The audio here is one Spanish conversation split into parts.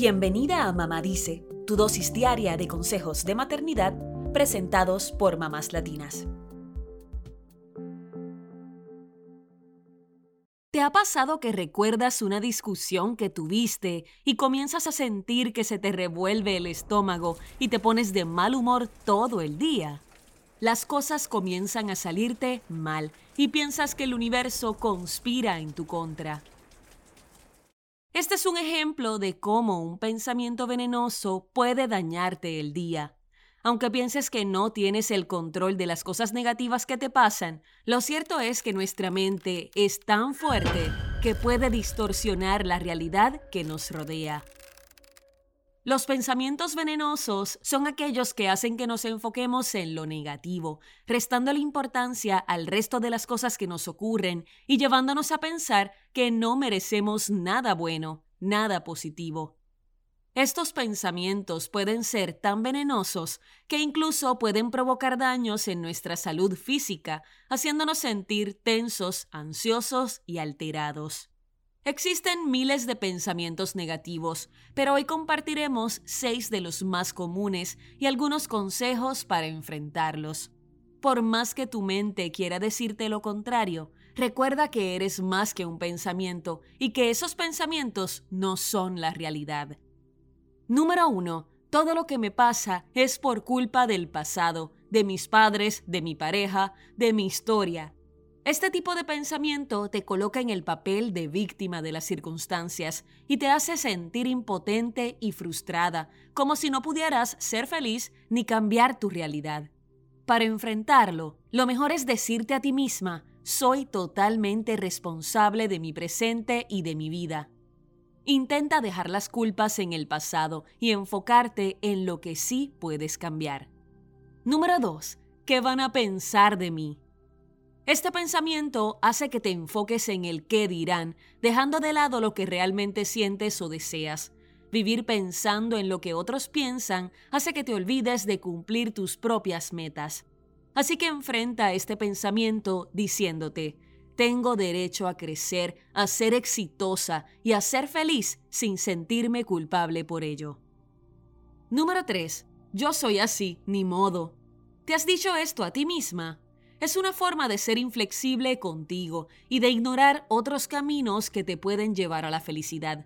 Bienvenida a Mamá Dice, tu dosis diaria de consejos de maternidad presentados por mamás latinas. ¿Te ha pasado que recuerdas una discusión que tuviste y comienzas a sentir que se te revuelve el estómago y te pones de mal humor todo el día? Las cosas comienzan a salirte mal y piensas que el universo conspira en tu contra. Este es un ejemplo de cómo un pensamiento venenoso puede dañarte el día. Aunque pienses que no tienes el control de las cosas negativas que te pasan, lo cierto es que nuestra mente es tan fuerte que puede distorsionar la realidad que nos rodea. Los pensamientos venenosos son aquellos que hacen que nos enfoquemos en lo negativo, restando la importancia al resto de las cosas que nos ocurren y llevándonos a pensar que no merecemos nada bueno, nada positivo. Estos pensamientos pueden ser tan venenosos que incluso pueden provocar daños en nuestra salud física, haciéndonos sentir tensos, ansiosos y alterados. Existen miles de pensamientos negativos, pero hoy compartiremos seis de los más comunes y algunos consejos para enfrentarlos. Por más que tu mente quiera decirte lo contrario, recuerda que eres más que un pensamiento y que esos pensamientos no son la realidad. Número 1. Todo lo que me pasa es por culpa del pasado, de mis padres, de mi pareja, de mi historia, este tipo de pensamiento te coloca en el papel de víctima de las circunstancias y te hace sentir impotente y frustrada, como si no pudieras ser feliz ni cambiar tu realidad. Para enfrentarlo, lo mejor es decirte a ti misma, soy totalmente responsable de mi presente y de mi vida. Intenta dejar las culpas en el pasado y enfocarte en lo que sí puedes cambiar. Número 2. ¿Qué van a pensar de mí? Este pensamiento hace que te enfoques en el qué dirán, dejando de lado lo que realmente sientes o deseas. Vivir pensando en lo que otros piensan hace que te olvides de cumplir tus propias metas. Así que enfrenta este pensamiento diciéndote, tengo derecho a crecer, a ser exitosa y a ser feliz sin sentirme culpable por ello. Número 3. Yo soy así, ni modo. ¿Te has dicho esto a ti misma? Es una forma de ser inflexible contigo y de ignorar otros caminos que te pueden llevar a la felicidad.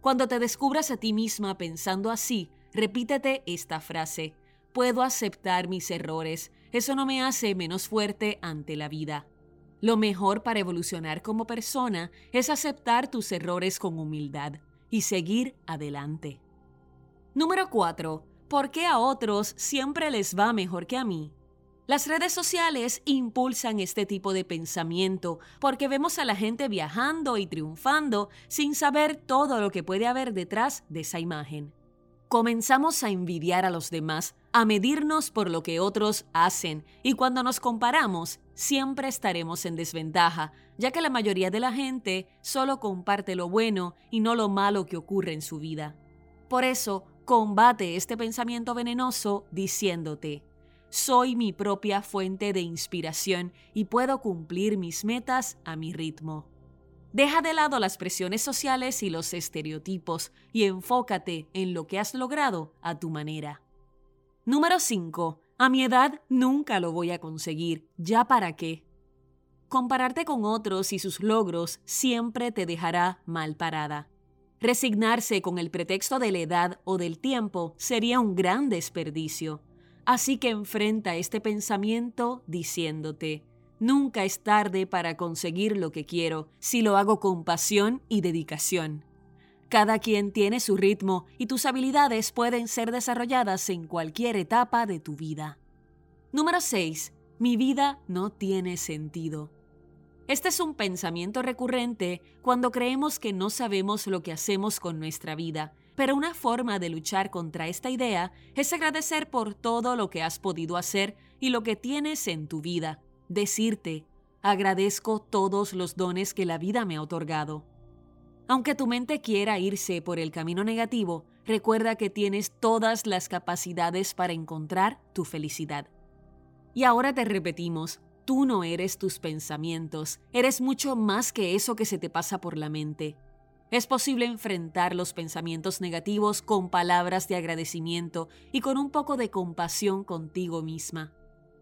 Cuando te descubras a ti misma pensando así, repítete esta frase. Puedo aceptar mis errores, eso no me hace menos fuerte ante la vida. Lo mejor para evolucionar como persona es aceptar tus errores con humildad y seguir adelante. Número 4. ¿Por qué a otros siempre les va mejor que a mí? Las redes sociales impulsan este tipo de pensamiento porque vemos a la gente viajando y triunfando sin saber todo lo que puede haber detrás de esa imagen. Comenzamos a envidiar a los demás, a medirnos por lo que otros hacen y cuando nos comparamos siempre estaremos en desventaja, ya que la mayoría de la gente solo comparte lo bueno y no lo malo que ocurre en su vida. Por eso, combate este pensamiento venenoso diciéndote, soy mi propia fuente de inspiración y puedo cumplir mis metas a mi ritmo. Deja de lado las presiones sociales y los estereotipos y enfócate en lo que has logrado a tu manera. Número 5. A mi edad nunca lo voy a conseguir. ¿Ya para qué? Compararte con otros y sus logros siempre te dejará mal parada. Resignarse con el pretexto de la edad o del tiempo sería un gran desperdicio. Así que enfrenta este pensamiento diciéndote, nunca es tarde para conseguir lo que quiero si lo hago con pasión y dedicación. Cada quien tiene su ritmo y tus habilidades pueden ser desarrolladas en cualquier etapa de tu vida. Número 6. Mi vida no tiene sentido. Este es un pensamiento recurrente cuando creemos que no sabemos lo que hacemos con nuestra vida pero una forma de luchar contra esta idea es agradecer por todo lo que has podido hacer y lo que tienes en tu vida. Decirte, agradezco todos los dones que la vida me ha otorgado. Aunque tu mente quiera irse por el camino negativo, recuerda que tienes todas las capacidades para encontrar tu felicidad. Y ahora te repetimos, tú no eres tus pensamientos, eres mucho más que eso que se te pasa por la mente. Es posible enfrentar los pensamientos negativos con palabras de agradecimiento y con un poco de compasión contigo misma.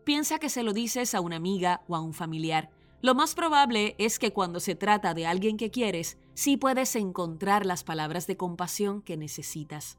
Piensa que se lo dices a una amiga o a un familiar. Lo más probable es que cuando se trata de alguien que quieres, sí puedes encontrar las palabras de compasión que necesitas.